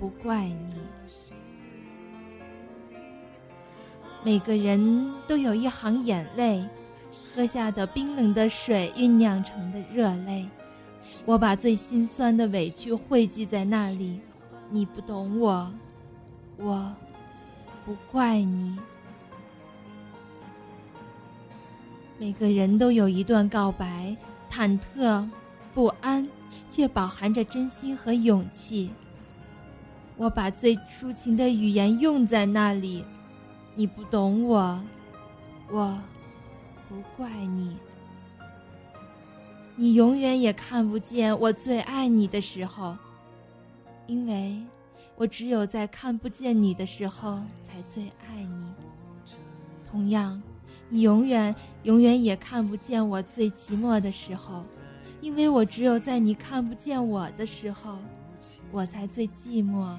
不怪你。每个人都有一行眼泪，喝下的冰冷的水酝酿成的热泪。我把最心酸的委屈汇聚在那里，你不懂我，我不怪你。每个人都有一段告白，忐忑、不安，却饱含着真心和勇气。我把最抒情的语言用在那里，你不懂我，我不怪你。你永远也看不见我最爱你的时候，因为我只有在看不见你的时候才最爱你。同样，你永远永远也看不见我最寂寞的时候，因为我只有在你看不见我的时候，我才最寂寞。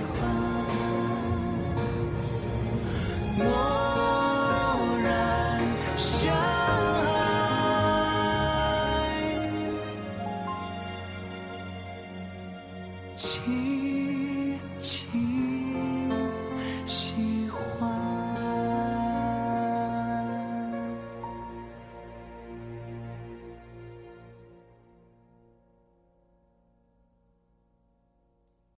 king.